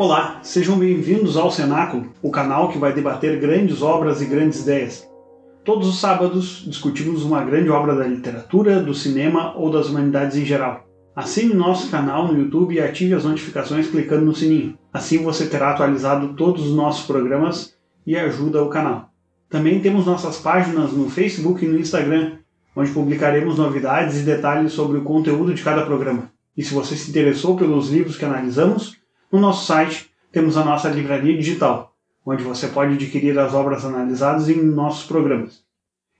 Olá, sejam bem-vindos ao Cenáculo, o canal que vai debater grandes obras e grandes ideias. Todos os sábados discutimos uma grande obra da literatura, do cinema ou das humanidades em geral. Assine nosso canal no YouTube e ative as notificações clicando no sininho. Assim você terá atualizado todos os nossos programas e ajuda o canal. Também temos nossas páginas no Facebook e no Instagram, onde publicaremos novidades e detalhes sobre o conteúdo de cada programa. E se você se interessou pelos livros que analisamos, no nosso site temos a nossa livraria digital, onde você pode adquirir as obras analisadas em nossos programas.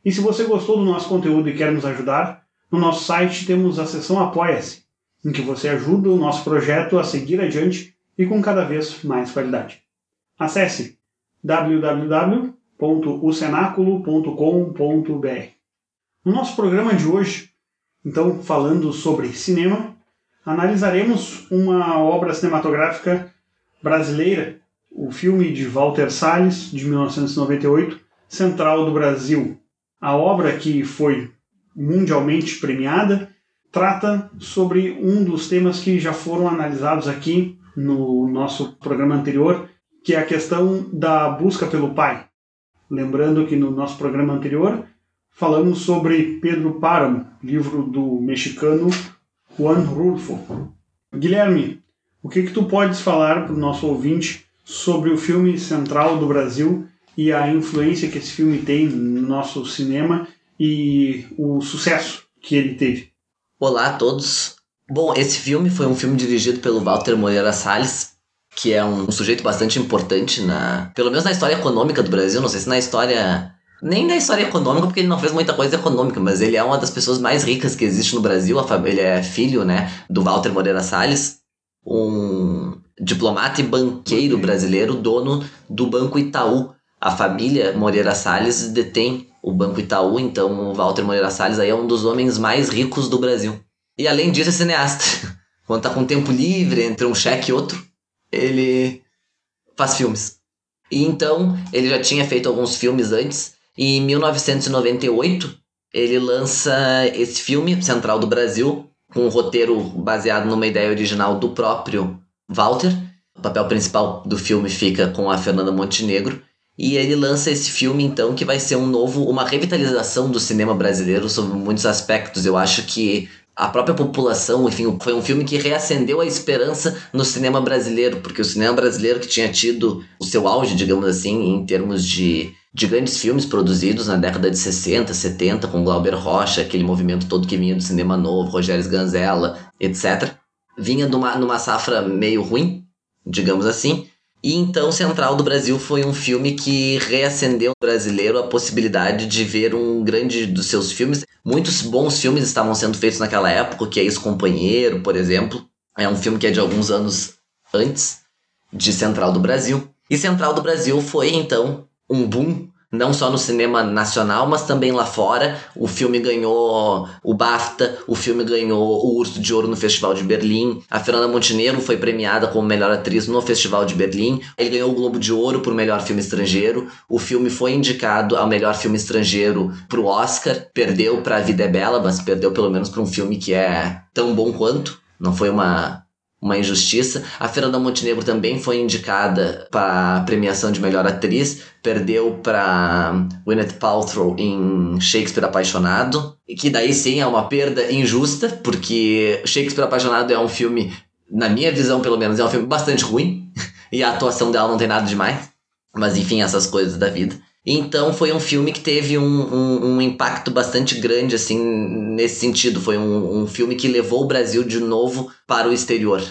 E se você gostou do nosso conteúdo e quer nos ajudar, no nosso site temos a seção Apoia-se, em que você ajuda o nosso projeto a seguir adiante e com cada vez mais qualidade. Acesse www.ucenaculo.com.br. No nosso programa de hoje, então falando sobre cinema, analisaremos uma obra cinematográfica brasileira, o filme de Walter Salles, de 1998, Central do Brasil. A obra que foi mundialmente premiada trata sobre um dos temas que já foram analisados aqui no nosso programa anterior, que é a questão da busca pelo pai. Lembrando que no nosso programa anterior falamos sobre Pedro Páramo, livro do mexicano Juan Rulfo. Guilherme, o que, que tu podes falar para o nosso ouvinte sobre o filme Central do Brasil e a influência que esse filme tem no nosso cinema e o sucesso que ele teve? Olá a todos. Bom, esse filme foi um filme dirigido pelo Walter Moreira Salles, que é um sujeito bastante importante na, pelo menos na história econômica do Brasil, não sei se na história nem na história econômica, porque ele não fez muita coisa econômica, mas ele é uma das pessoas mais ricas que existe no Brasil. Ele é filho, né, do Walter Moreira Salles, um diplomata e banqueiro brasileiro, dono do Banco Itaú. A família Moreira Salles detém o Banco Itaú, então o Walter Moreira Salles aí é um dos homens mais ricos do Brasil. E além disso é cineasta. Quando tá com tempo livre entre um cheque e outro, ele faz filmes. E então, ele já tinha feito alguns filmes antes, em 1998, ele lança esse filme, Central do Brasil, com um roteiro baseado numa ideia original do próprio Walter. O papel principal do filme fica com a Fernanda Montenegro. E ele lança esse filme, então, que vai ser um novo, uma revitalização do cinema brasileiro sobre muitos aspectos. Eu acho que a própria população, enfim, foi um filme que reacendeu a esperança no cinema brasileiro, porque o cinema brasileiro que tinha tido o seu auge, digamos assim, em termos de de grandes filmes produzidos na década de 60, 70, com Glauber Rocha, aquele movimento todo que vinha do cinema novo, Rogério Sganzella, etc. Vinha numa, numa safra meio ruim, digamos assim. E então Central do Brasil foi um filme que reacendeu no brasileiro a possibilidade de ver um grande dos seus filmes. Muitos bons filmes estavam sendo feitos naquela época, que é Ex-Companheiro, por exemplo. É um filme que é de alguns anos antes de Central do Brasil. E Central do Brasil foi então um boom não só no cinema nacional, mas também lá fora. O filme ganhou o BAFTA, o filme ganhou o Urso de Ouro no Festival de Berlim. A Fernanda Montenegro foi premiada como melhor atriz no Festival de Berlim. Ele ganhou o Globo de Ouro por melhor filme estrangeiro. O filme foi indicado ao melhor filme estrangeiro pro Oscar. Perdeu para A Vida é Bela, mas perdeu pelo menos para um filme que é tão bom quanto. Não foi uma uma injustiça. A Fernanda Montenegro também foi indicada para a premiação de melhor atriz, perdeu para Gwyneth Paltrow em Shakespeare Apaixonado, que daí sim é uma perda injusta, porque Shakespeare Apaixonado é um filme, na minha visão pelo menos, é um filme bastante ruim, e a atuação dela não tem nada demais. Mas enfim, essas coisas da vida. Então foi um filme que teve um, um, um, impacto bastante grande, assim, nesse sentido. Foi um, um filme que levou o Brasil de novo para o exterior.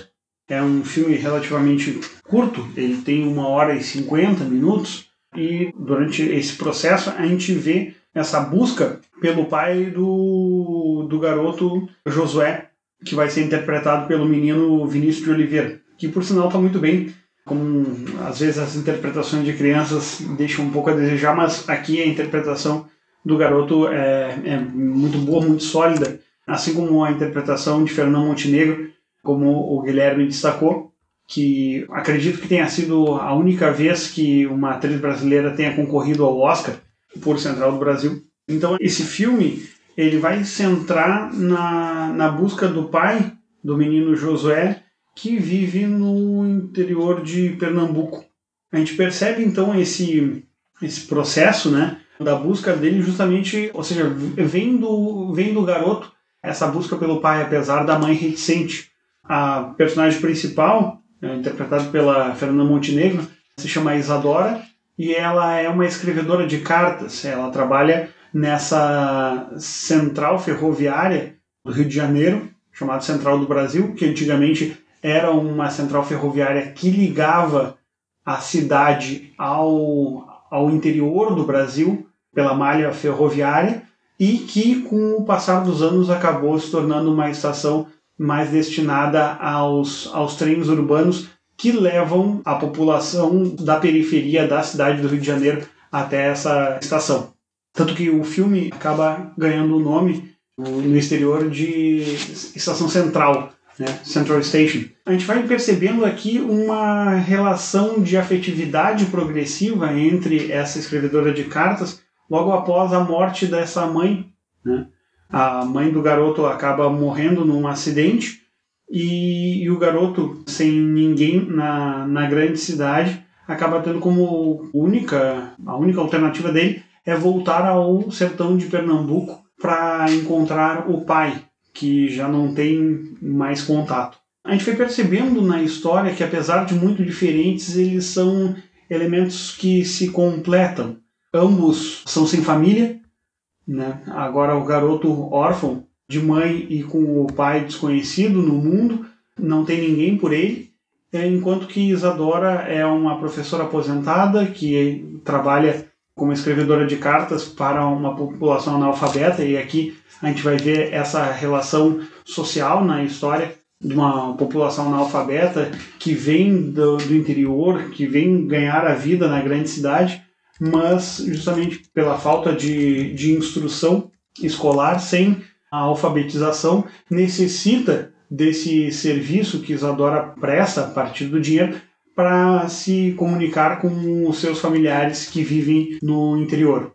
É um filme relativamente curto, ele tem uma hora e cinquenta minutos, e durante esse processo a gente vê essa busca pelo pai do, do garoto Josué, que vai ser interpretado pelo menino Vinícius de Oliveira, que por sinal está muito bem como às vezes as interpretações de crianças deixam um pouco a desejar, mas aqui a interpretação do garoto é, é muito boa, muito sólida, assim como a interpretação de Fernão Montenegro, como o Guilherme destacou, que acredito que tenha sido a única vez que uma atriz brasileira tenha concorrido ao Oscar por Central do Brasil. Então esse filme ele vai centrar na, na busca do pai do menino Josué que vive no interior de Pernambuco. A gente percebe então esse, esse processo né, da busca dele justamente, ou seja, vem do, vem do garoto essa busca pelo pai, apesar da mãe reticente. A personagem principal, é, interpretada pela Fernanda Montenegro, se chama Isadora e ela é uma escrevedora de cartas. Ela trabalha nessa central ferroviária do Rio de Janeiro, chamada Central do Brasil, que antigamente era uma central ferroviária que ligava a cidade ao, ao interior do Brasil pela malha ferroviária e que, com o passar dos anos, acabou se tornando uma estação mais destinada aos, aos trens urbanos que levam a população da periferia da cidade do Rio de Janeiro até essa estação. Tanto que o filme acaba ganhando o nome no exterior de Estação Central, né? Central Station. A gente vai percebendo aqui uma relação de afetividade progressiva entre essa escrevedora de cartas logo após a morte dessa mãe. Né? A mãe do garoto acaba morrendo num acidente e, e o garoto, sem ninguém na, na grande cidade, acaba tendo como única, a única alternativa dele é voltar ao sertão de Pernambuco para encontrar o pai, que já não tem mais contato. A gente foi percebendo na história que, apesar de muito diferentes, eles são elementos que se completam. Ambos são sem família, né? agora o garoto órfão de mãe e com o pai desconhecido no mundo, não tem ninguém por ele, é, enquanto que Isadora é uma professora aposentada que trabalha como escrevedora de cartas para uma população analfabeta, e aqui a gente vai ver essa relação social na história de uma população analfabeta que vem do, do interior, que vem ganhar a vida na grande cidade, mas justamente pela falta de, de instrução escolar, sem a alfabetização, necessita desse serviço que Isadora presta a partir do dinheiro para se comunicar com os seus familiares que vivem no interior.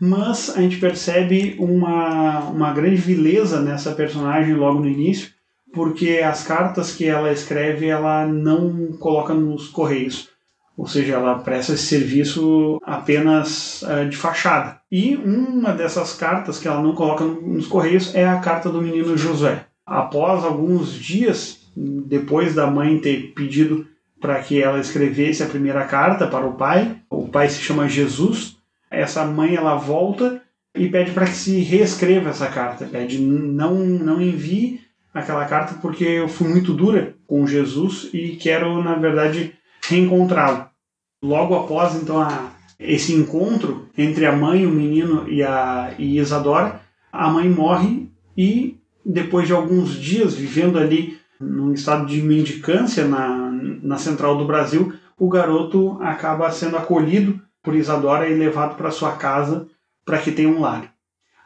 Mas a gente percebe uma, uma grande vileza nessa personagem logo no início, porque as cartas que ela escreve ela não coloca nos correios ou seja, ela presta esse serviço apenas uh, de fachada. E uma dessas cartas que ela não coloca nos correios é a carta do menino Josué. Após alguns dias, depois da mãe ter pedido para que ela escrevesse a primeira carta para o pai, o pai se chama Jesus, essa mãe ela volta e pede para que se reescreva essa carta, pede não não envie aquela carta porque eu fui muito dura com Jesus e quero na verdade reencontrá-lo. Logo após então a, esse encontro entre a mãe, o menino e a e Isadora, a mãe morre e depois de alguns dias vivendo ali num estado de mendicância na, na central do Brasil, o garoto acaba sendo acolhido por Isadora e levado para sua casa para que tenha um lar.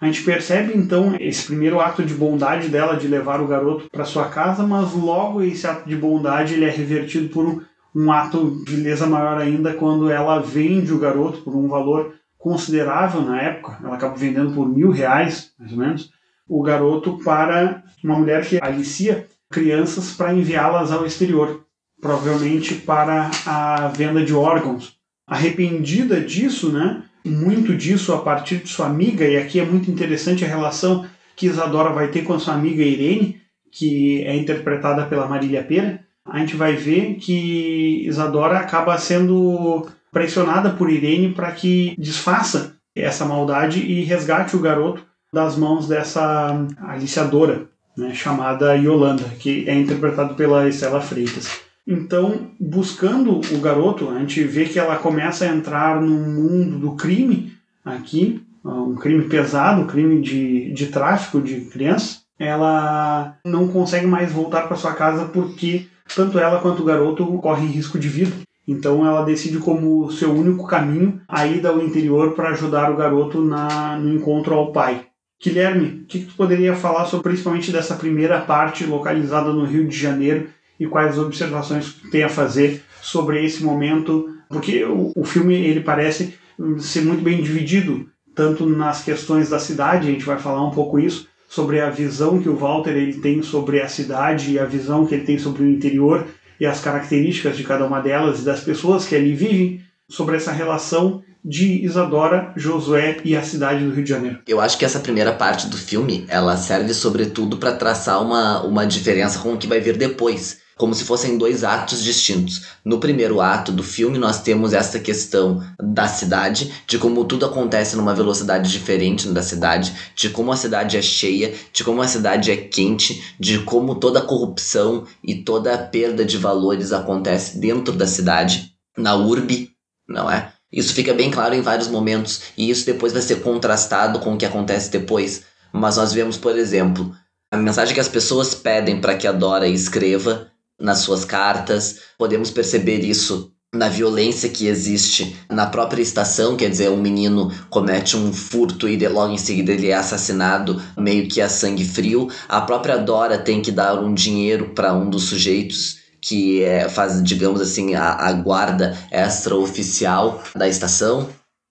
A gente percebe então esse primeiro ato de bondade dela de levar o garoto para sua casa, mas logo esse ato de bondade ele é revertido por um ato de beleza maior ainda quando ela vende o garoto por um valor considerável na época, ela acaba vendendo por mil reais, mais ou menos, o garoto para uma mulher que alicia crianças para enviá-las ao exterior, provavelmente para a venda de órgãos. Arrependida disso, né? Muito disso a partir de sua amiga, e aqui é muito interessante a relação que Isadora vai ter com a sua amiga Irene, que é interpretada pela Marília Pera, a gente vai ver que Isadora acaba sendo pressionada por Irene para que desfaça essa maldade e resgate o garoto das mãos dessa aliciadora, né, chamada Yolanda, que é interpretado pela Estela Freitas. Então, buscando o garoto, a gente vê que ela começa a entrar no mundo do crime aqui, um crime pesado, um crime de, de tráfico de crianças. Ela não consegue mais voltar para sua casa porque tanto ela quanto o garoto correm risco de vida. Então ela decide como seu único caminho a ida ao interior para ajudar o garoto na, no encontro ao pai. Guilherme, o que, que tu poderia falar sobre principalmente dessa primeira parte localizada no Rio de Janeiro e quais observações tem a fazer sobre esse momento? Porque o, o filme ele parece ser muito bem dividido, tanto nas questões da cidade, a gente vai falar um pouco isso, sobre a visão que o Walter ele tem sobre a cidade e a visão que ele tem sobre o interior e as características de cada uma delas e das pessoas que ali vivem, sobre essa relação de Isadora, Josué e a cidade do Rio de Janeiro. Eu acho que essa primeira parte do filme, ela serve sobretudo para traçar uma, uma diferença com o que vai vir depois como se fossem dois atos distintos. No primeiro ato do filme, nós temos essa questão da cidade, de como tudo acontece numa velocidade diferente da cidade, de como a cidade é cheia, de como a cidade é quente, de como toda a corrupção e toda a perda de valores acontece dentro da cidade, na urbe, não é? Isso fica bem claro em vários momentos e isso depois vai ser contrastado com o que acontece depois. Mas nós vemos, por exemplo, a mensagem que as pessoas pedem para que a Dora escreva nas suas cartas. Podemos perceber isso na violência que existe na própria estação, quer dizer, um menino comete um furto e logo em seguida ele é assassinado meio que a sangue frio. A própria Dora tem que dar um dinheiro para um dos sujeitos que é, faz, digamos assim, a, a guarda extraoficial da estação.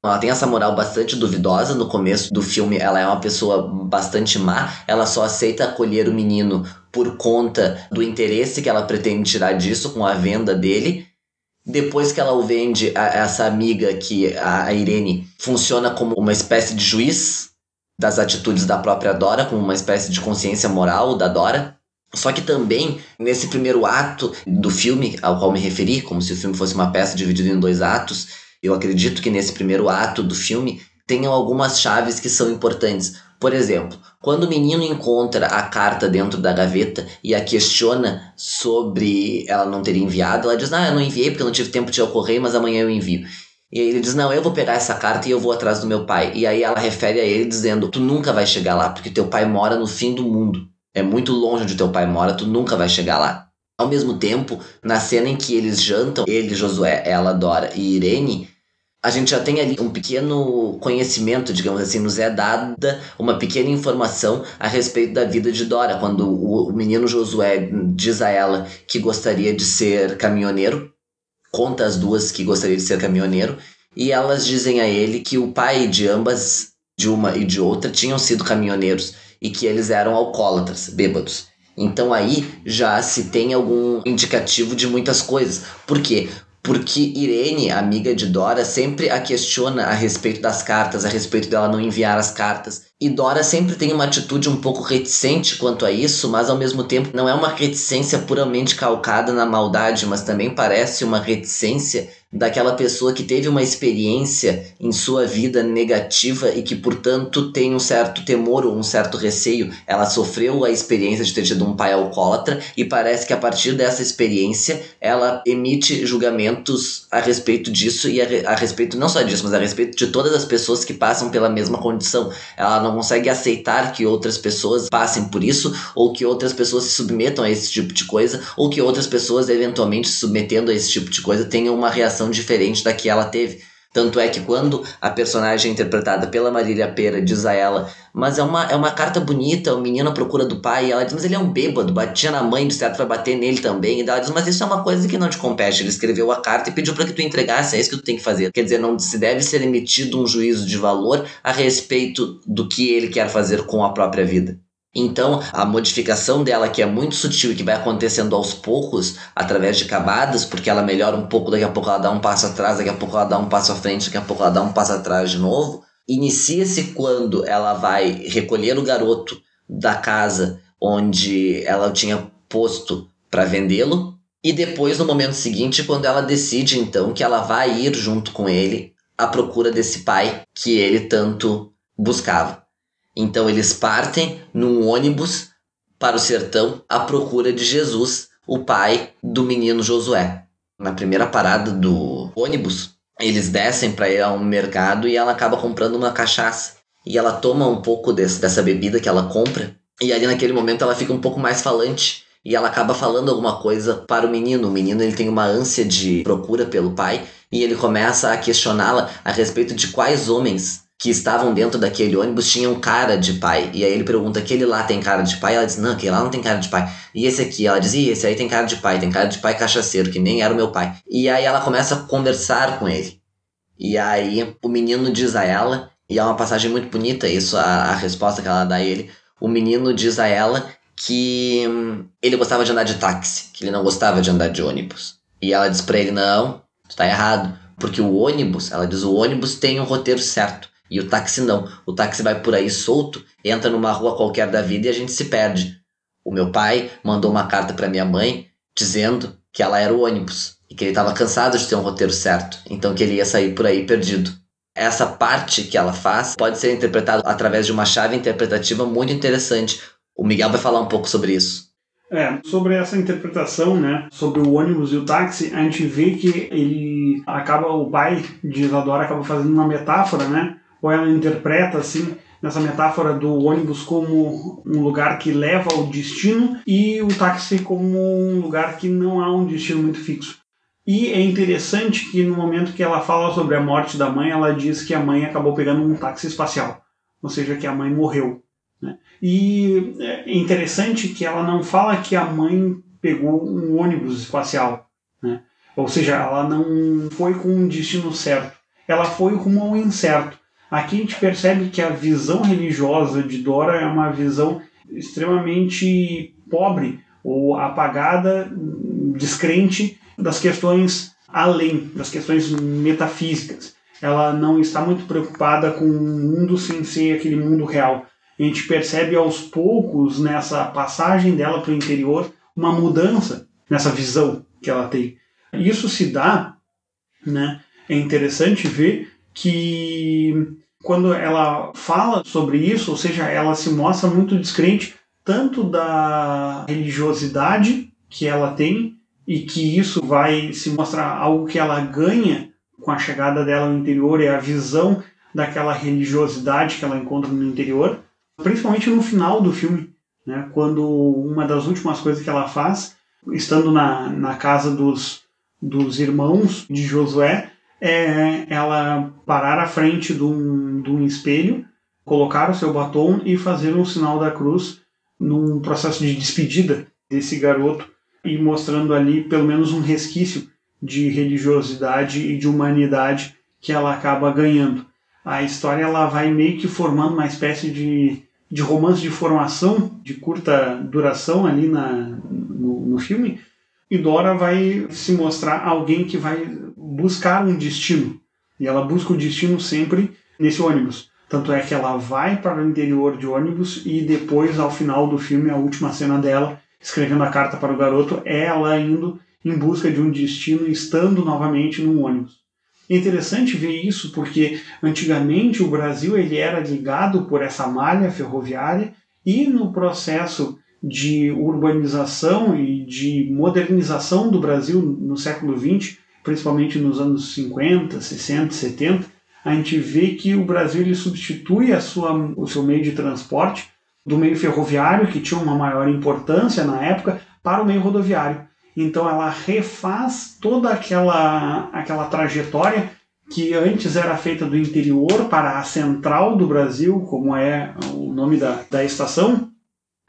Ela tem essa moral bastante duvidosa no começo do filme. Ela é uma pessoa bastante má. Ela só aceita acolher o menino por conta do interesse que ela pretende tirar disso com a venda dele. Depois que ela o vende a essa amiga que a Irene funciona como uma espécie de juiz das atitudes da própria Dora, como uma espécie de consciência moral da Dora. Só que também, nesse primeiro ato do filme, ao qual me referi, como se o filme fosse uma peça dividida em dois atos, eu acredito que nesse primeiro ato do filme tenham algumas chaves que são importantes. Por exemplo, quando o menino encontra a carta dentro da gaveta e a questiona sobre ela não ter enviado, ela diz: Ah, eu não enviei porque eu não tive tempo de ocorrer, mas amanhã eu envio. E ele diz: Não, eu vou pegar essa carta e eu vou atrás do meu pai. E aí ela refere a ele dizendo: Tu nunca vai chegar lá porque teu pai mora no fim do mundo. É muito longe onde teu pai mora, tu nunca vai chegar lá. Ao mesmo tempo, na cena em que eles jantam, ele, Josué, ela, Dora e Irene, a gente já tem ali um pequeno conhecimento, digamos assim, nos é dada uma pequena informação a respeito da vida de Dora, quando o, menino Josué diz a ela que gostaria de ser caminhoneiro, conta as duas que gostaria de ser caminhoneiro, e elas dizem a ele que o pai de ambas, de uma e de outra, tinham sido caminhoneiros e que eles eram alcoólatras, bêbados. Então aí já se tem algum indicativo de muitas coisas. Por quê? Porque Irene, amiga de Dora, sempre a questiona a respeito das cartas, a respeito dela não enviar as cartas. E Dora sempre tem uma atitude um pouco reticente quanto a isso, mas ao mesmo tempo não é uma reticência puramente calcada na maldade, mas também parece uma reticência daquela pessoa que teve uma experiência em sua vida negativa e que, portanto, tem um certo temor ou um certo receio. Ela sofreu a experiência de ter tido um pai alcoólatra e parece que a partir dessa experiência ela emite julgamentos a respeito disso e a, a respeito não só disso, mas a respeito de todas as pessoas que passam pela mesma condição. Ela não consegue aceitar que outras pessoas passem por isso ou que outras pessoas se submetam a esse tipo de coisa ou que outras pessoas eventualmente se submetendo a esse tipo de coisa tenham uma reação reação diferente da que ela teve. Tanto é que quando a personagem interpretada pela Marília Pera diz a ela, mas é uma, é uma carta bonita, o menino procura do pai, e ela diz, mas ele é um bêbado, batia na mãe, de certo vai bater nele também. E ela diz, mas isso é uma coisa que não te compete. Ele escreveu a carta e pediu para que tu entregasse, é isso que tu tem que fazer. Quer dizer, não se deve ser emitido um juízo de valor a respeito do que ele quer fazer com a própria vida. Então, a modificação dela, que é muito sutil e que vai acontecendo aos poucos, através de camadas, porque ela melhora um pouco, daqui a pouco ela dá um passo atrás, daqui a pouco ela dá um passo à frente, daqui a pouco ela dá um passo atrás de novo. Inicia-se quando ela vai recolher o garoto da casa onde ela tinha posto para vendê-lo, e depois, no momento seguinte, quando ela decide então que ela vai ir junto com ele à procura desse pai que ele tanto buscava. Então eles partem num ônibus para o sertão à procura de Jesus, o pai do menino Josué. Na primeira parada do ônibus, eles descem para ir a um mercado e ela acaba comprando uma cachaça. E ela toma um pouco desse, dessa bebida que ela compra. E ali naquele momento ela fica um pouco mais falante. E ela acaba falando alguma coisa para o menino. O menino ele tem uma ânsia de procura pelo pai. E ele começa a questioná-la a respeito de quais homens que estavam dentro daquele ônibus tinham cara de pai. E aí ele pergunta: aquele lá tem cara de pai? Ela diz: não, aquele lá não tem cara de pai. E esse aqui? Ela diz: e esse aí tem cara de pai, tem cara de pai cachaceiro, que nem era o meu pai. E aí ela começa a conversar com ele. E aí o menino diz a ela, e é uma passagem muito bonita isso, a, a resposta que ela dá a ele. o menino diz a ela que hum, ele gostava de andar de táxi, que ele não gostava de andar de ônibus. E ela diz para ele: Não, tu tá errado. Porque o ônibus, ela diz: o ônibus tem um roteiro certo. E o táxi não. O táxi vai por aí solto, entra numa rua qualquer da vida e a gente se perde. O meu pai mandou uma carta para minha mãe dizendo que ela era o ônibus e que ele estava cansado de ter um roteiro certo, então que ele ia sair por aí perdido. Essa parte que ela faz pode ser interpretada através de uma chave interpretativa muito interessante. O Miguel vai falar um pouco sobre isso. É, sobre essa interpretação, né, sobre o ônibus e o táxi, a gente vê que ele acaba, o pai de Isadora acaba fazendo uma metáfora, né, ou ela interpreta assim, nessa metáfora do ônibus como um lugar que leva ao destino e o táxi como um lugar que não há um destino muito fixo. E é interessante que no momento que ela fala sobre a morte da mãe, ela diz que a mãe acabou pegando um táxi espacial, ou seja, que a mãe morreu. Né? E é interessante que ela não fala que a mãe pegou um ônibus espacial, né? ou seja, ela não foi com um destino certo, ela foi rumo ao incerto. Aqui a gente percebe que a visão religiosa de Dora é uma visão extremamente pobre ou apagada, descrente das questões além, das questões metafísicas. Ela não está muito preocupada com o mundo sem ser aquele mundo real a gente percebe aos poucos nessa passagem dela para o interior uma mudança nessa visão que ela tem. Isso se dá, né? É interessante ver que quando ela fala sobre isso, ou seja, ela se mostra muito descrente tanto da religiosidade que ela tem e que isso vai se mostrar algo que ela ganha com a chegada dela no interior é a visão daquela religiosidade que ela encontra no interior, principalmente no final do filme, né, quando uma das últimas coisas que ela faz, estando na, na casa dos, dos irmãos de Josué, é ela parar à frente de um, de um espelho, colocar o seu batom e fazer um sinal da cruz num processo de despedida desse garoto e mostrando ali pelo menos um resquício de religiosidade e de humanidade que ela acaba ganhando. A história ela vai meio que formando uma espécie de de romance de formação de curta duração ali na, no, no filme, e Dora vai se mostrar alguém que vai buscar um destino. E ela busca o destino sempre nesse ônibus. Tanto é que ela vai para o interior de ônibus e depois, ao final do filme, a última cena dela, escrevendo a carta para o garoto, é ela indo em busca de um destino, estando novamente num ônibus. É interessante ver isso porque antigamente o Brasil ele era ligado por essa malha ferroviária e no processo de urbanização e de modernização do Brasil no século XX, principalmente nos anos 50, 60, 70, a gente vê que o Brasil ele substitui a sua, o seu meio de transporte do meio ferroviário, que tinha uma maior importância na época, para o meio rodoviário. Então ela refaz toda aquela, aquela trajetória que antes era feita do interior para a central do Brasil, como é o nome da, da estação.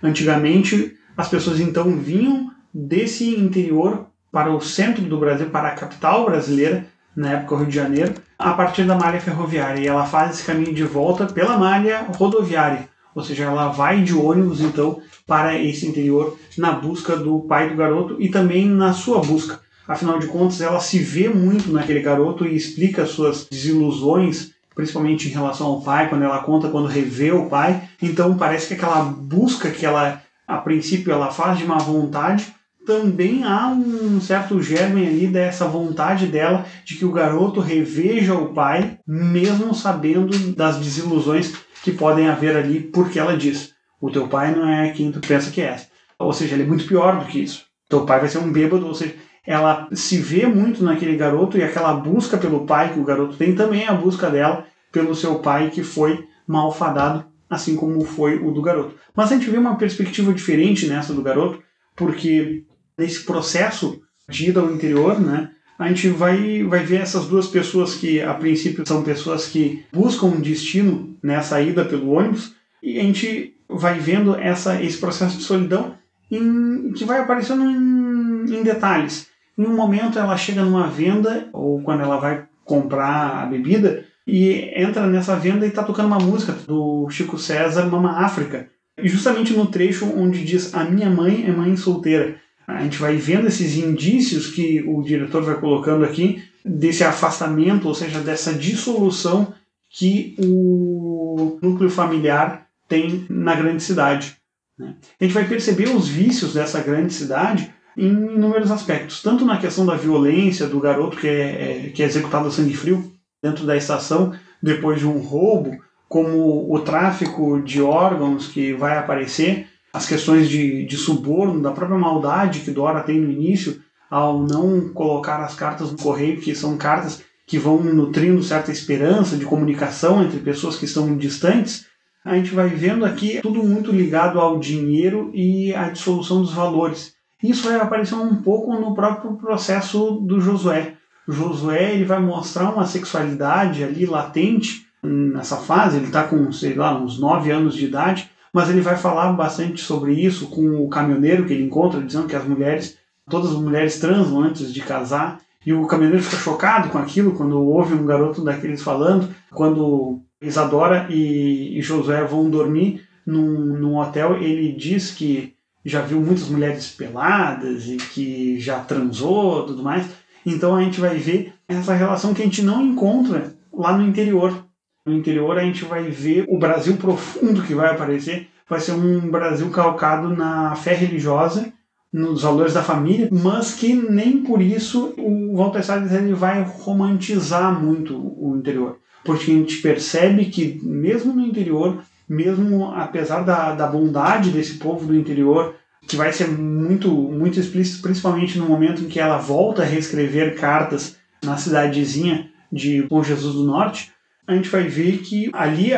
Antigamente as pessoas então vinham desse interior para o centro do Brasil, para a capital brasileira, na época Rio de Janeiro, a partir da malha ferroviária. E ela faz esse caminho de volta pela malha rodoviária, ou seja, ela vai de ônibus então para esse interior na busca do pai do garoto e também na sua busca. Afinal de contas, ela se vê muito naquele garoto e explica suas desilusões, principalmente em relação ao pai, quando ela conta quando revê o pai. Então parece que aquela busca que ela, a princípio, ela faz de má vontade, também há um certo germe ali dessa vontade dela de que o garoto reveja o pai, mesmo sabendo das desilusões que podem haver ali, porque ela diz: o teu pai não é quem tu pensa que é. Ou seja, ele é muito pior do que isso. Teu pai vai ser um bêbado, ou seja, ela se vê muito naquele garoto e aquela busca pelo pai que o garoto tem também é a busca dela pelo seu pai que foi malfadado, assim como foi o do garoto. Mas a gente vê uma perspectiva diferente nessa do garoto, porque nesse processo de ida ao interior, né, a gente vai, vai ver essas duas pessoas que a princípio são pessoas que buscam um destino nessa ida pelo ônibus, e a gente vai vendo essa, esse processo de solidão em, que vai aparecendo em, em detalhes. Em um momento ela chega numa venda, ou quando ela vai comprar a bebida, e entra nessa venda e está tocando uma música do Chico César, Mama África. justamente no trecho onde diz a minha mãe é mãe solteira. A gente vai vendo esses indícios que o diretor vai colocando aqui desse afastamento, ou seja, dessa dissolução que o núcleo familiar tem na grande cidade. Né? A gente vai perceber os vícios dessa grande cidade em inúmeros aspectos, tanto na questão da violência do garoto que é, é, que é executado a sangue frio dentro da estação depois de um roubo, como o tráfico de órgãos que vai aparecer, as questões de, de suborno, da própria maldade que Dora tem no início ao não colocar as cartas no correio, que são cartas que vão nutrindo certa esperança de comunicação entre pessoas que estão distantes, a gente vai vendo aqui tudo muito ligado ao dinheiro e à dissolução dos valores. Isso vai aparecer um pouco no próprio processo do Josué. O Josué ele vai mostrar uma sexualidade ali latente nessa fase, ele está com, sei lá, uns 9 anos de idade, mas ele vai falar bastante sobre isso com o caminhoneiro que ele encontra, dizendo que as mulheres, todas as mulheres transam antes de casar, e o caminhoneiro fica chocado com aquilo quando ouve um garoto daqueles falando, quando Isadora e, e Josué vão dormir num, num hotel, ele diz que já viu muitas mulheres peladas e que já transou tudo mais. Então a gente vai ver essa relação que a gente não encontra lá no interior. No interior a gente vai ver o Brasil profundo que vai aparecer. Vai ser um Brasil calcado na fé religiosa, nos valores da família, mas que nem por isso o Walter Salles ele vai romantizar muito o interior porque a gente percebe que mesmo no interior, mesmo apesar da, da bondade desse povo do interior, que vai ser muito, muito explícito, principalmente no momento em que ela volta a reescrever cartas na cidadezinha de Bom Jesus do Norte, a gente vai ver que ali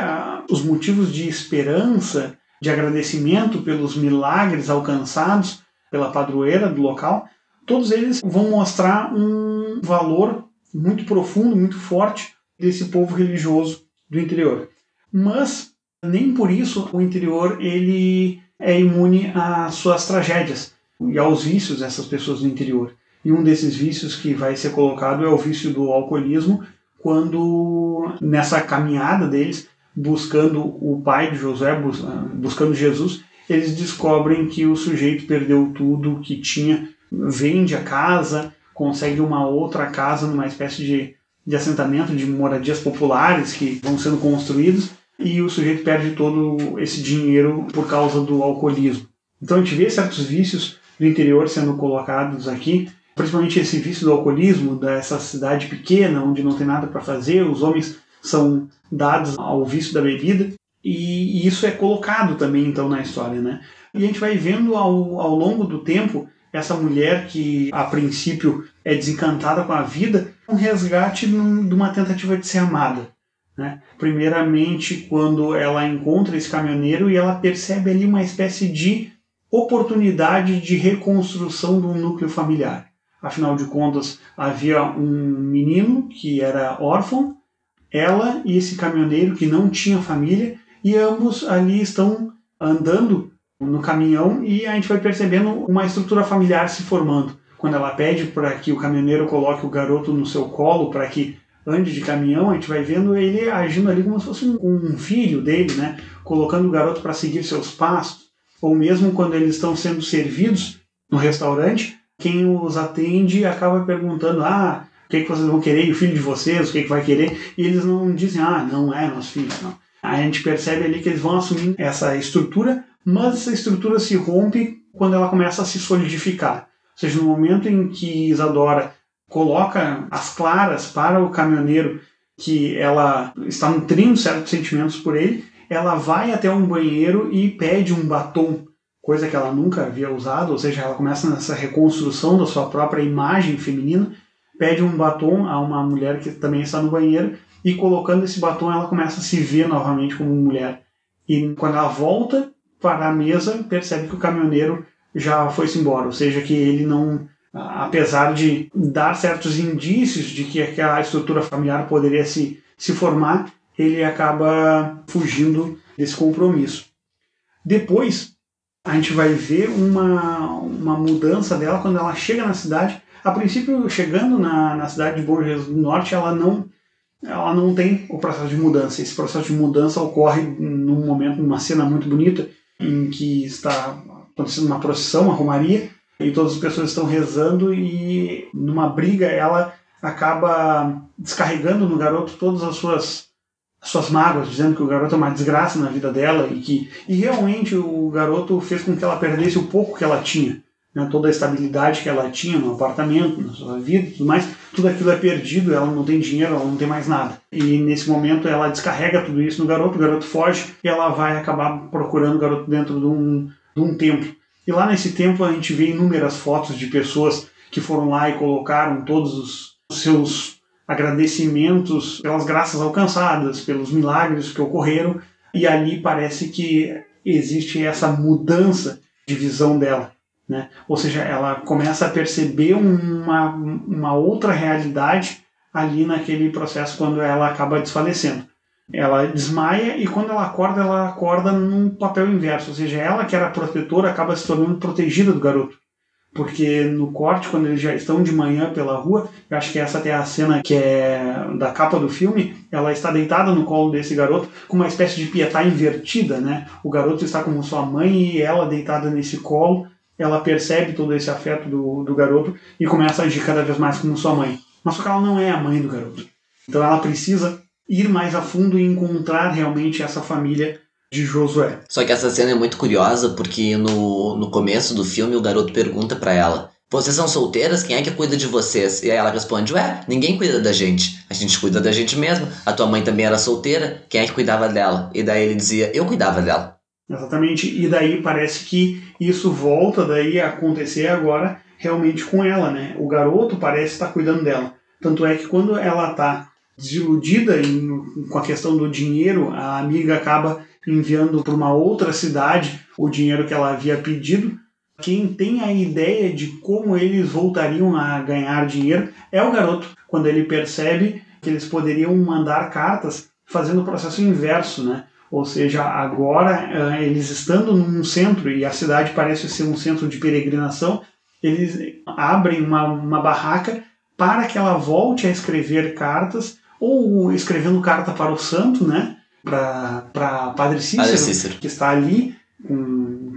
os motivos de esperança, de agradecimento pelos milagres alcançados pela padroeira do local, todos eles vão mostrar um valor muito profundo, muito forte desse povo religioso do interior. Mas nem por isso o interior ele é imune às suas tragédias e aos vícios dessas pessoas do interior. E um desses vícios que vai ser colocado é o vício do alcoolismo, quando nessa caminhada deles, buscando o pai de Josué, buscando Jesus, eles descobrem que o sujeito perdeu tudo que tinha, vende a casa, consegue uma outra casa numa espécie de de assentamento, de moradias populares que vão sendo construídos e o sujeito perde todo esse dinheiro por causa do alcoolismo. Então a gente vê certos vícios do interior sendo colocados aqui, principalmente esse vício do alcoolismo, dessa cidade pequena onde não tem nada para fazer, os homens são dados ao vício da bebida e, isso é colocado também então na história, né? E a gente vai vendo ao, ao longo do tempo essa mulher que a princípio é desencantada com a vida, um resgate de uma tentativa de ser amada. Né? Primeiramente, quando ela encontra esse caminhoneiro e ela percebe ali uma espécie de oportunidade de reconstrução do núcleo familiar. Afinal de contas, havia um menino que era órfão, ela e esse caminhoneiro que não tinha família, e ambos ali estão andando no caminhão e a gente vai percebendo uma estrutura familiar se formando. Quando ela pede para que o caminhoneiro coloque o garoto no seu colo para que ande de caminhão, a gente vai vendo ele agindo ali como se fosse um, filho dele, né? colocando o garoto para seguir seus passos. Ou mesmo quando eles estão sendo servidos no restaurante, quem os atende acaba perguntando: ah, o que, é que vocês vão querer? E o filho de vocês, o que, é que vai querer? E eles não dizem: ah, não é nosso filho. Não. A gente percebe ali que eles vão assumindo essa estrutura mas essa estrutura se rompe quando ela começa a se solidificar. Ou seja, no momento em que Isadora coloca as claras para o caminhoneiro que ela está nutrindo certos sentimentos por ele, ela vai até um banheiro e pede um batom, coisa que ela nunca havia usado, ou seja, ela começa nessa reconstrução da sua própria imagem feminina, pede um batom a uma mulher que também está no banheiro e colocando esse batom ela começa a se ver novamente como mulher. E quando ela volta para a mesa, percebe que o caminhoneiro já foi-se embora, ou seja, que ele não, apesar de dar certos indícios de que aquela estrutura familiar poderia se, se formar, ele acaba fugindo desse compromisso. Depois, a gente vai ver uma, uma mudança dela quando ela chega na cidade. A princípio, chegando na, na cidade de Bom Jesus do Norte, ela não, ela não tem o processo de mudança. Esse processo de mudança ocorre num momento, numa cena muito bonita, em que está acontecendo uma procissão, uma romaria, e todas as pessoas estão rezando e numa briga ela acaba descarregando no garoto todas as suas as suas mágoas, dizendo que o garoto é uma desgraça na vida dela e que e realmente o garoto fez com que ela perdesse o pouco que ela tinha, né? toda a estabilidade que ela tinha no apartamento, na sua vida e tudo mais, tudo aquilo é perdido, ela não tem dinheiro, ela não tem mais nada. E nesse momento ela descarrega tudo isso no garoto, o garoto foge e ela vai acabar procurando o garoto dentro de um, de um templo. E lá nesse templo a gente vê inúmeras fotos de pessoas que foram lá e colocaram todos os seus agradecimentos pelas graças alcançadas, pelos milagres que ocorreram, e ali parece que existe essa mudança de visão dela. Né? Ou seja, ela começa a perceber uma, uma outra realidade ali naquele processo quando ela acaba desfalecendo. Ela desmaia e quando ela acorda, ela acorda num papel inverso, ou seja, ela que era protetora acaba se tornando protegida do garoto porque no corte, quando eles já estão de manhã pela rua, eu acho que essa até a cena que é da capa do filme, ela está deitada no colo desse garoto com uma espécie de pietá invertida, né? O garoto está como sua mãe e ela deitada nesse colo, ela percebe todo esse afeto do, do garoto e começa a agir cada vez mais como sua mãe. Mas só que ela não é a mãe do garoto. Então ela precisa ir mais a fundo e encontrar realmente essa família de Josué. Só que essa cena é muito curiosa porque no, no começo do filme o garoto pergunta para ela: Vocês são solteiras? Quem é que cuida de vocês? E aí ela responde: Ué, ninguém cuida da gente. A gente cuida da gente mesmo. A tua mãe também era solteira. Quem é que cuidava dela? E daí ele dizia: Eu cuidava dela. Exatamente. E daí parece que isso volta daí a acontecer agora realmente com ela, né? O garoto parece estar cuidando dela. Tanto é que quando ela está desiludida em, com a questão do dinheiro, a amiga acaba enviando para uma outra cidade o dinheiro que ela havia pedido. Quem tem a ideia de como eles voltariam a ganhar dinheiro é o garoto, quando ele percebe que eles poderiam mandar cartas fazendo o processo inverso, né? Ou seja, agora eh, eles estando num centro e a cidade parece ser um centro de peregrinação, eles abrem uma, uma barraca para que ela volte a escrever cartas ou escrevendo carta para o santo, né? Para Padre Cícero, Padre Cícero, que está ali,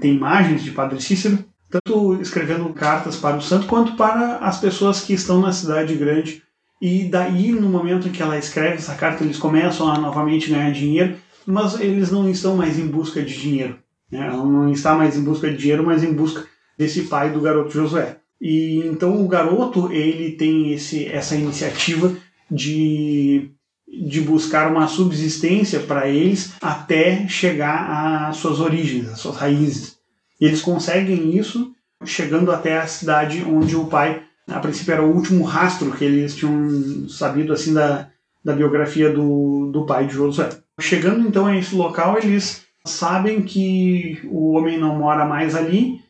tem imagens de Padre Cícero, tanto escrevendo cartas para o santo quanto para as pessoas que estão na cidade grande. E daí, no momento em que ela escreve essa carta, eles começam a novamente ganhar dinheiro, mas eles não estão mais em busca de dinheiro. Né? Ela não está mais em busca de dinheiro, mas em busca desse pai do garoto Josué. E então o garoto ele tem esse, essa iniciativa de de buscar uma subsistência para eles até chegar às suas origens, às suas raízes. Eles conseguem isso chegando até a cidade onde o pai, a princípio, era o último rastro que eles tinham sabido assim da, da biografia do, do pai de Josué. Chegando então a esse local, eles sabem que o homem não mora mais ali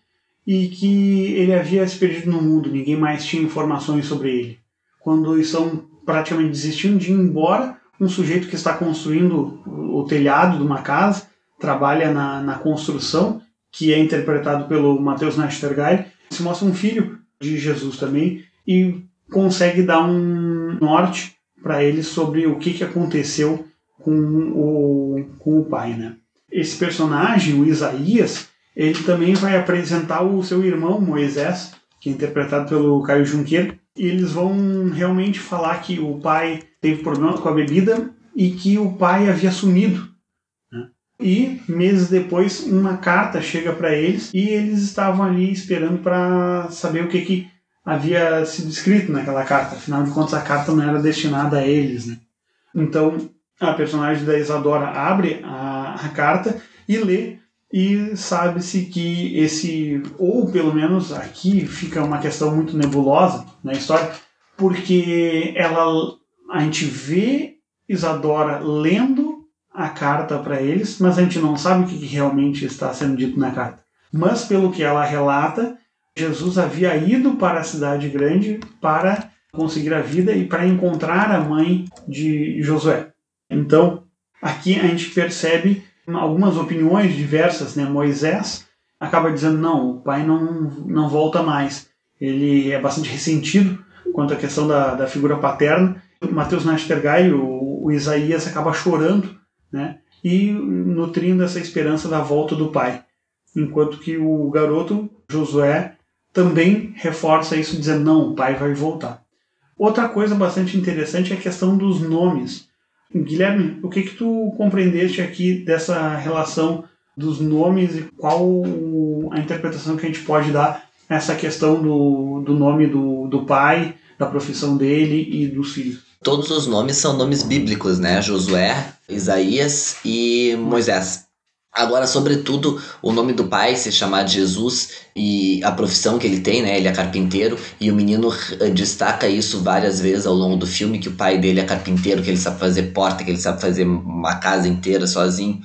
e que ele havia se perdido no mundo, ninguém mais tinha informações sobre ele. Quando estão praticamente desistindo de ir embora. Um sujeito que está construindo o telhado de uma casa, trabalha na, na construção, que é interpretado pelo Mateus Nastergaile, se mostra um filho de Jesus também e consegue dar um norte para ele sobre o que, que aconteceu com o, com o pai. Né? Esse personagem, o Isaías, ele também vai apresentar o seu irmão Moisés, que é interpretado pelo Caio Junqueira, e eles vão realmente falar que o pai teve problema com a bebida e que o pai havia sumido. Né? E meses depois, uma carta chega para eles e eles estavam ali esperando para saber o que, que havia sido escrito naquela carta. Afinal de contas, a carta não era destinada a eles. Né? Então, a personagem da Isadora abre a, a carta e lê e sabe-se que esse, ou pelo menos aqui fica uma questão muito nebulosa na história, porque ela, a gente vê Isadora lendo a carta para eles, mas a gente não sabe o que realmente está sendo dito na carta. Mas pelo que ela relata, Jesus havia ido para a cidade grande para conseguir a vida e para encontrar a mãe de Josué. Então, aqui a gente percebe algumas opiniões diversas, né? Moisés acaba dizendo não, o pai não, não volta mais. Ele é bastante ressentido quanto à questão da, da figura paterna. Mateus Nastergai, o, o Isaías, acaba chorando, né? E nutrindo essa esperança da volta do pai. enquanto que o garoto, Josué, também reforça isso, dizendo: não, o pai vai voltar. Outra coisa bastante interessante é a questão dos nomes. Guilherme, o que que tu compreendeste aqui dessa relação dos nomes e qual a interpretação que a gente pode dar a essa questão do, do nome do, do pai, da profissão dele e dos filhos? Todos os nomes são nomes bíblicos, né? Josué, Isaías e Moisés. Agora, sobretudo, o nome do pai se chamar Jesus e a profissão que ele tem, né? Ele é carpinteiro e o menino eh, destaca isso várias vezes ao longo do filme que o pai dele é carpinteiro, que ele sabe fazer porta, que ele sabe fazer uma casa inteira sozinho.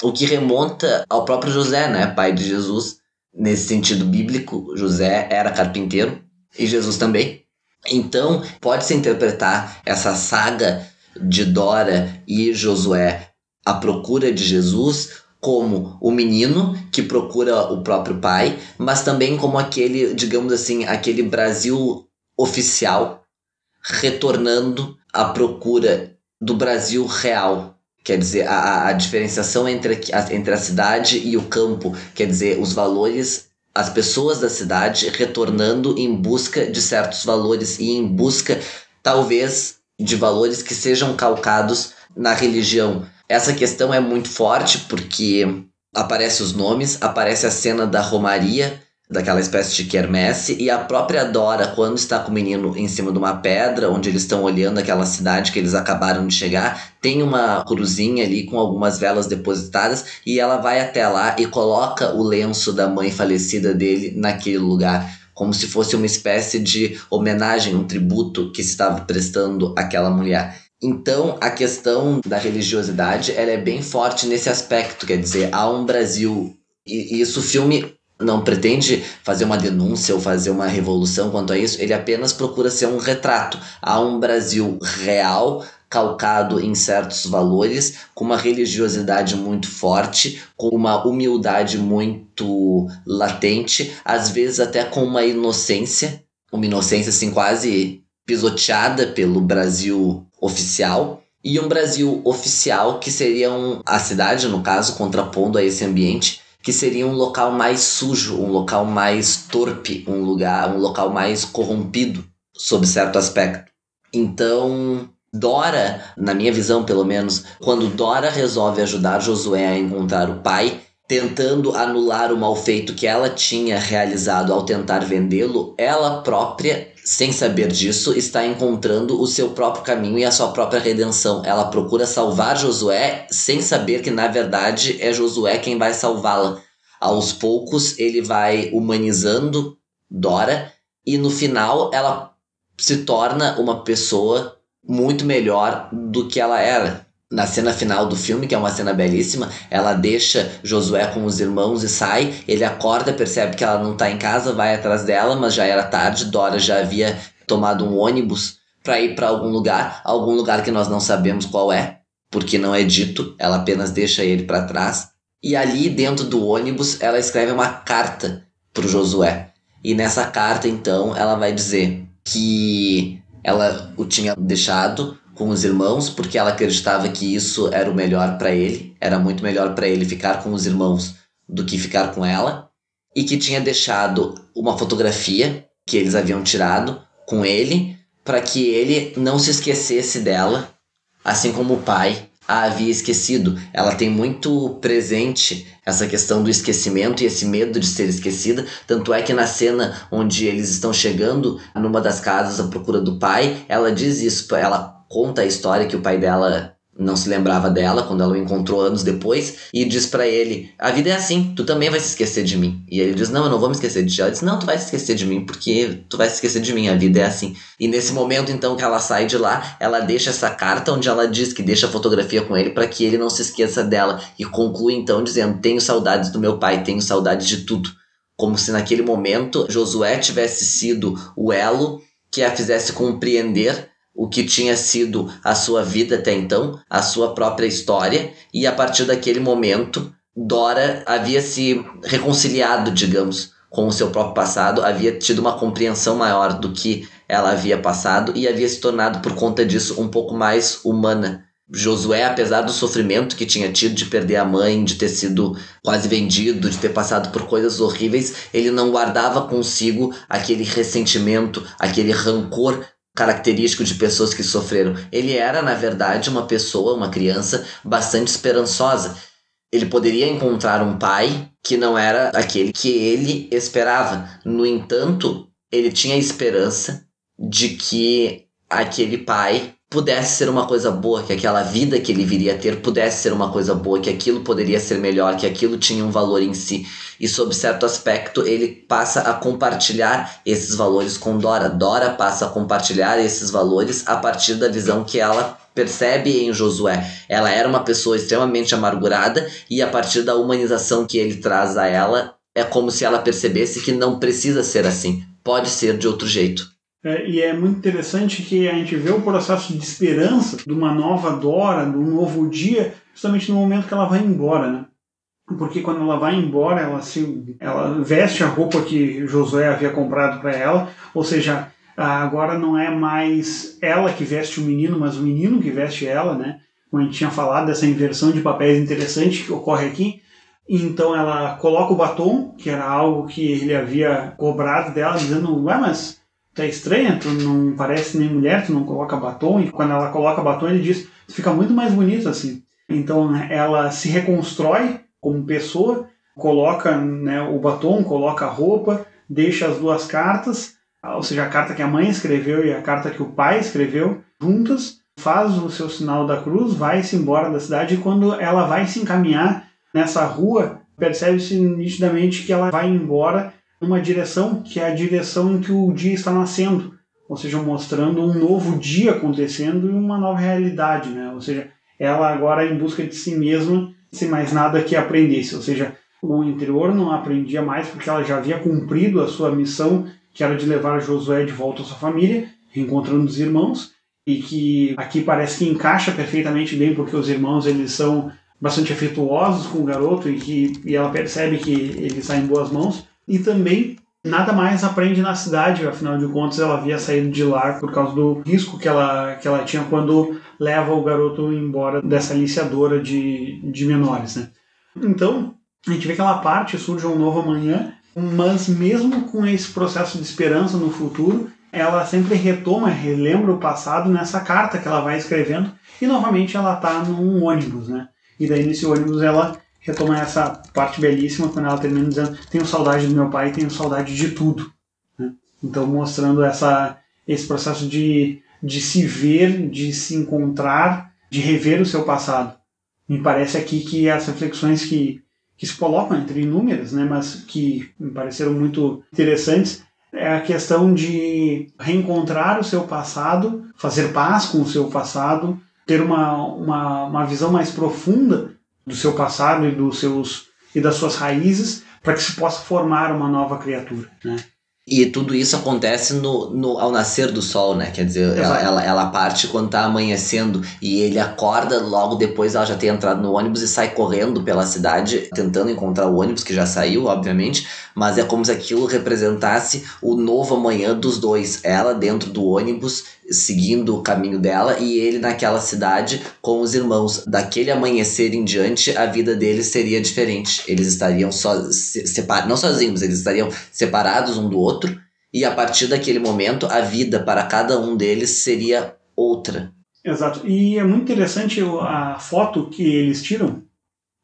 O que remonta ao próprio José, né? Pai de Jesus. Nesse sentido bíblico, José era carpinteiro e Jesus também. Então, pode-se interpretar essa saga de Dora e Josué, a procura de Jesus, como o menino que procura o próprio pai, mas também como aquele, digamos assim, aquele Brasil oficial retornando à procura do Brasil real. Quer dizer, a, a diferenciação entre a, entre a cidade e o campo, quer dizer, os valores, as pessoas da cidade retornando em busca de certos valores e em busca, talvez, de valores que sejam calcados na religião essa questão é muito forte porque aparece os nomes, aparece a cena da romaria, daquela espécie de quermesse, e a própria Dora, quando está com o menino em cima de uma pedra, onde eles estão olhando aquela cidade que eles acabaram de chegar, tem uma cruzinha ali com algumas velas depositadas, e ela vai até lá e coloca o lenço da mãe falecida dele naquele lugar. Como se fosse uma espécie de homenagem, um tributo que se estava prestando àquela mulher. Então, a questão da religiosidade ela é bem forte nesse aspecto, quer dizer, há um Brasil e, e isso o filme não pretende fazer uma denúncia ou fazer uma revolução quanto a isso, ele apenas procura ser um retrato. Há um Brasil real, calcado em certos valores, com uma religiosidade muito forte, com uma humildade muito latente, às vezes até com uma inocência, uma inocência assim quase pisoteada pelo Brasil oficial e um Brasil oficial que seria um, a cidade, no caso, contrapondo a esse ambiente, que seria um local mais sujo, um local mais torpe, um lugar, um local mais corrompido sob certo aspecto. Então, Dora, na minha visão pelo menos, quando Dora resolve ajudar Josué a encontrar o pai, tentando anular o mal feito que ela tinha realizado ao tentar vendê-lo, ela própria sem saber disso, está encontrando o seu próprio caminho e a sua própria redenção. Ela procura salvar Josué sem saber que, na verdade, é Josué quem vai salvá-la. Aos poucos, ele vai humanizando Dora e, no final, ela se torna uma pessoa muito melhor do que ela era na cena final do filme, que é uma cena belíssima, ela deixa Josué com os irmãos e sai. Ele acorda, percebe que ela não está em casa, vai atrás dela, mas já era tarde. Dora já havia tomado um ônibus para ir para algum lugar, algum lugar que nós não sabemos qual é, porque não é dito. Ela apenas deixa ele para trás. E ali dentro do ônibus, ela escreve uma carta para Josué. E nessa carta, então, ela vai dizer que ela o tinha deixado com os irmãos, porque ela acreditava que isso era o melhor para ele, era muito melhor para ele ficar com os irmãos do que ficar com ela, e que tinha deixado uma fotografia que eles haviam tirado com ele para que ele não se esquecesse dela, assim como o pai a havia esquecido. Ela tem muito presente essa questão do esquecimento e esse medo de ser esquecida. Tanto é que na cena onde eles estão chegando numa das casas à procura do pai, ela diz isso. Ela conta a história que o pai dela não se lembrava dela quando ela o encontrou anos depois e diz para ele: "A vida é assim, tu também vai se esquecer de mim". E ele diz: "Não, eu não vou me esquecer de ti". Ela diz: "Não, tu vai se esquecer de mim porque tu vai se esquecer de mim, a vida é assim". E nesse momento então que ela sai de lá, ela deixa essa carta onde ela diz que deixa a fotografia com ele para que ele não se esqueça dela e conclui então dizendo: "Tenho saudades do meu pai, tenho saudades de tudo". Como se naquele momento Josué tivesse sido o elo que a fizesse compreender o que tinha sido a sua vida até então, a sua própria história, e a partir daquele momento, Dora havia se reconciliado, digamos, com o seu próprio passado, havia tido uma compreensão maior do que ela havia passado e havia se tornado, por conta disso, um pouco mais humana. Josué, apesar do sofrimento que tinha tido de perder a mãe, de ter sido quase vendido, de ter passado por coisas horríveis, ele não guardava consigo aquele ressentimento, aquele rancor característico de pessoas que sofreram. Ele era, na verdade, uma pessoa, uma criança bastante esperançosa. Ele poderia encontrar um pai que não era aquele que ele esperava. No entanto, ele tinha esperança de que aquele pai pudesse ser uma coisa boa, que aquela vida que ele viria a ter pudesse ser uma coisa boa, que aquilo poderia ser melhor, que aquilo tinha um valor em si. E sob certo aspecto, ele passa a compartilhar esses valores com Dora. Dora passa a compartilhar esses valores a partir da visão que ela percebe em Josué. Ela era uma pessoa extremamente amargurada e a partir da humanização que ele traz a ela, é como se ela percebesse que não precisa ser assim, pode ser de outro jeito. É, e é muito interessante que a gente vê o processo de esperança de uma nova Dora, de um novo dia, justamente no momento que ela vai embora, né? Porque quando ela vai embora, ela se, ela veste a roupa que Josué havia comprado para ela, ou seja, agora não é mais ela que veste o menino, mas o menino que veste ela, né? Como a gente tinha falado dessa inversão de papéis interessante que ocorre aqui. Então ela coloca o batom, que era algo que ele havia cobrado dela, dizendo: Ué, mas tu é estranha, tu não parece nem mulher, tu não coloca batom, e quando ela coloca batom ele diz, tu fica muito mais bonito assim. Então ela se reconstrói como pessoa, coloca né, o batom, coloca a roupa, deixa as duas cartas, ou seja, a carta que a mãe escreveu e a carta que o pai escreveu, juntas, faz o seu sinal da cruz, vai-se embora da cidade e quando ela vai se encaminhar nessa rua, percebe-se nitidamente que ela vai embora numa direção que é a direção em que o dia está nascendo, ou seja, mostrando um novo dia acontecendo e uma nova realidade, né? Ou seja, ela agora em busca de si mesma, sem mais nada que aprendesse, ou seja, o interior não aprendia mais porque ela já havia cumprido a sua missão, que era de levar Josué de volta à sua família, reencontrando os irmãos, e que aqui parece que encaixa perfeitamente bem porque os irmãos eles são bastante afetuosos com o garoto e que e ela percebe que ele está em boas mãos e também nada mais aprende na cidade, afinal de contas ela havia saído de lá por causa do risco que ela, que ela tinha quando leva o garoto embora dessa aliciadora de, de menores. Né? Então, a gente vê que ela parte, surge um novo amanhã, mas mesmo com esse processo de esperança no futuro, ela sempre retoma, relembra o passado nessa carta que ela vai escrevendo e novamente ela está num ônibus, né? E daí nesse ônibus ela retoma essa parte belíssima quando ela termina dizendo: Tenho saudade do meu pai, tenho saudade de tudo. Né? Então, mostrando essa, esse processo de, de se ver, de se encontrar, de rever o seu passado. Me parece aqui que as reflexões que, que se colocam entre inúmeras, né, mas que me pareceram muito interessantes, é a questão de reencontrar o seu passado, fazer paz com o seu passado, ter uma, uma, uma visão mais profunda do seu passado e dos seus e das suas raízes para que se possa formar uma nova criatura, né? E tudo isso acontece no, no, ao nascer do sol, né? Quer dizer, ela, ela, ela, parte quando tá amanhecendo e ele acorda, logo depois ela já tem entrado no ônibus e sai correndo pela cidade, tentando encontrar o ônibus, que já saiu, obviamente, mas é como se aquilo representasse o novo amanhã dos dois. Ela dentro do ônibus seguindo o caminho dela e ele naquela cidade com os irmãos. Daquele amanhecer em diante, a vida deles seria diferente. Eles estariam so, separ, não sozinhos, eles estariam separados um do outro e a partir daquele momento a vida para cada um deles seria outra. Exato. E é muito interessante a foto que eles tiram,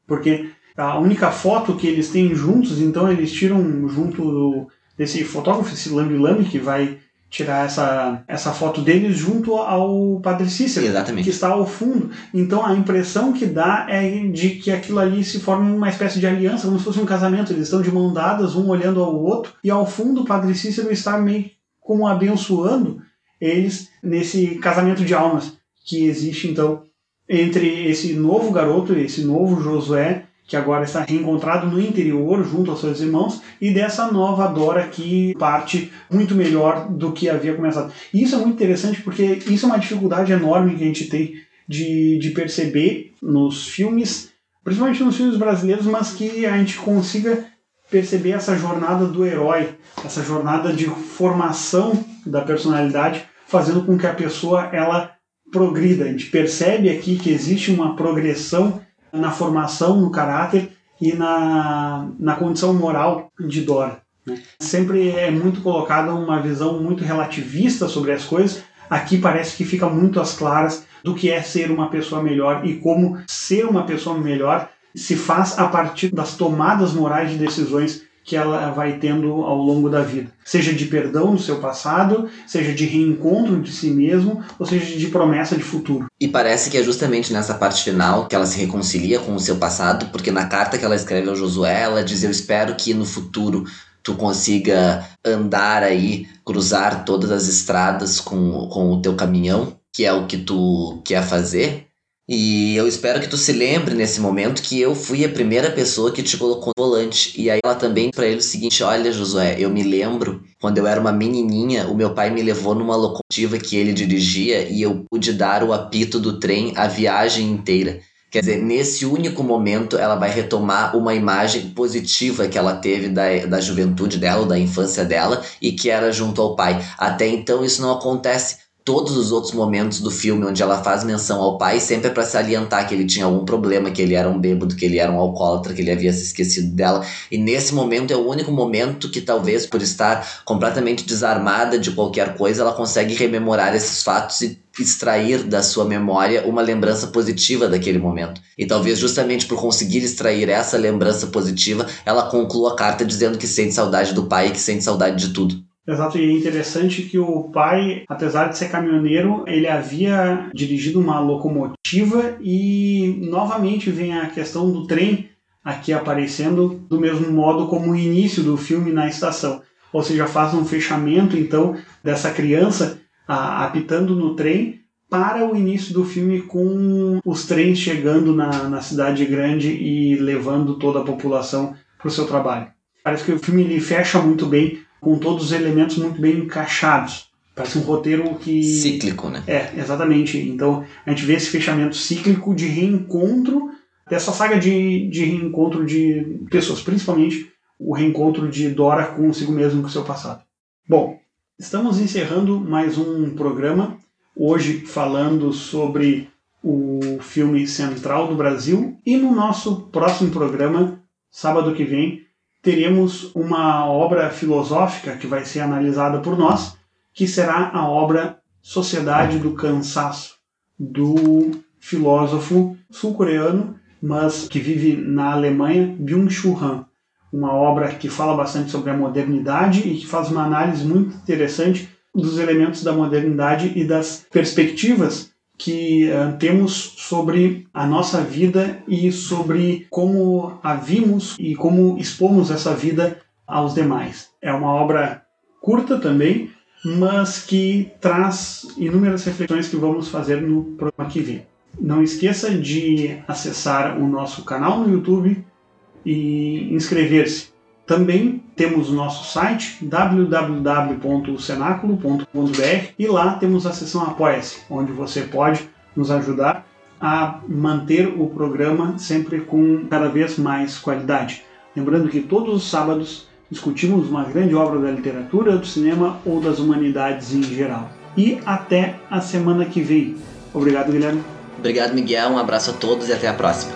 porque a única foto que eles têm juntos, então eles tiram junto desse fotógrafo, esse Lambi Lambi, que vai tirar essa, essa foto deles junto ao Padre Cícero, Exatamente. que está ao fundo. Então a impressão que dá é de que aquilo ali se forma uma espécie de aliança, como se fosse um casamento. Eles estão de mão dadas, um olhando ao outro, e ao fundo o Padre Cícero está meio como abençoando eles nesse casamento de almas que existe então entre esse novo garoto, esse novo Josué que agora está reencontrado no interior junto aos seus irmãos, e dessa nova Dora que parte muito melhor do que havia começado. E isso é muito interessante porque isso é uma dificuldade enorme que a gente tem de, de perceber nos filmes, principalmente nos filmes brasileiros, mas que a gente consiga perceber essa jornada do herói, essa jornada de formação da personalidade, fazendo com que a pessoa ela progrida. A gente percebe aqui que existe uma progressão na formação, no caráter e na, na condição moral de Dora. Né? Sempre é muito colocada uma visão muito relativista sobre as coisas. Aqui parece que fica muito às claras do que é ser uma pessoa melhor e como ser uma pessoa melhor se faz a partir das tomadas morais de decisões que ela vai tendo ao longo da vida. Seja de perdão no seu passado, seja de reencontro de si mesmo, ou seja de promessa de futuro. E parece que é justamente nessa parte final que ela se reconcilia com o seu passado, porque na carta que ela escreve ao Josué, ela diz: Eu espero que no futuro tu consiga andar aí, cruzar todas as estradas com, com o teu caminhão, que é o que tu quer fazer. E eu espero que tu se lembre nesse momento que eu fui a primeira pessoa que te colocou no volante. E aí ela também para ele o seguinte: olha, Josué, eu me lembro quando eu era uma menininha, o meu pai me levou numa locomotiva que ele dirigia e eu pude dar o apito do trem a viagem inteira. Quer dizer, nesse único momento ela vai retomar uma imagem positiva que ela teve da, da juventude dela, da infância dela e que era junto ao pai. Até então isso não acontece todos os outros momentos do filme onde ela faz menção ao pai sempre é para salientar que ele tinha algum problema, que ele era um bêbado, que ele era um alcoólatra, que ele havia se esquecido dela. E nesse momento é o único momento que talvez por estar completamente desarmada de qualquer coisa, ela consegue rememorar esses fatos e extrair da sua memória uma lembrança positiva daquele momento. E talvez justamente por conseguir extrair essa lembrança positiva, ela conclua a carta dizendo que sente saudade do pai e que sente saudade de tudo. Exato, e é interessante que o pai, apesar de ser caminhoneiro, ele havia dirigido uma locomotiva e novamente vem a questão do trem aqui aparecendo do mesmo modo como o início do filme na estação. Ou seja, faz um fechamento então dessa criança a, apitando no trem para o início do filme com os trens chegando na, na cidade grande e levando toda a população para o seu trabalho. Parece que o filme ele fecha muito bem com todos os elementos muito bem encaixados. Parece um roteiro que. Cíclico, né? É, exatamente. Então a gente vê esse fechamento cíclico de reencontro dessa saga de, de reencontro de pessoas, principalmente o reencontro de Dora consigo mesmo com o seu passado. Bom, estamos encerrando mais um programa, hoje falando sobre o filme Central do Brasil e no nosso próximo programa, sábado que vem, teremos uma obra filosófica que vai ser analisada por nós, que será a obra Sociedade do Cansaço, do filósofo sul-coreano, mas que vive na Alemanha, Byung-Chul Han. Uma obra que fala bastante sobre a modernidade e que faz uma análise muito interessante dos elementos da modernidade e das perspectivas que uh, temos sobre a nossa vida e sobre como a vimos e como expomos essa vida aos demais. É uma obra curta também, mas que traz inúmeras reflexões que vamos fazer no programa que vem. Não esqueça de acessar o nosso canal no YouTube e inscrever-se. Também temos o nosso site www.cenaculo.com.br e lá temos a seção Apoia-se, onde você pode nos ajudar a manter o programa sempre com cada vez mais qualidade. Lembrando que todos os sábados discutimos uma grande obra da literatura, do cinema ou das humanidades em geral. E até a semana que vem. Obrigado, Guilherme. Obrigado, Miguel. Um abraço a todos e até a próxima.